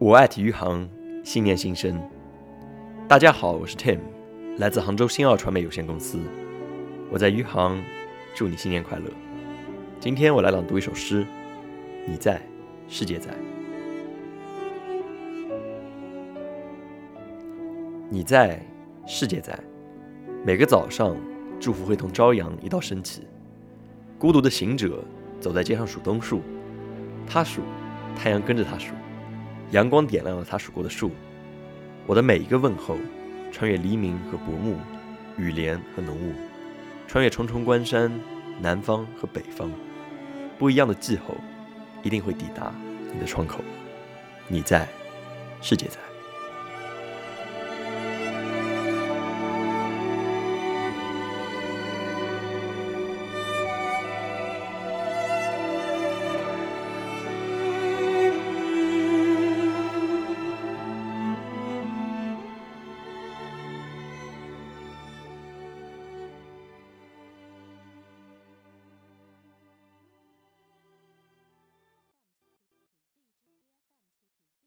我爱体育行，信念新生。大家好，我是 Tim，来自杭州新奥传媒有限公司。我在余杭，祝你新年快乐。今天我来朗读一首诗：你在，世界在。你在，世界在。每个早上，祝福会同朝阳一道升起。孤独的行者走在街上数冬树，他数，太阳跟着他数。阳光点亮了他数过的树。我的每一个问候，穿越黎明和薄暮，雨帘和浓雾，穿越重重关山，南方和北方，不一样的季候，一定会抵达你的窗口。你在，世界在。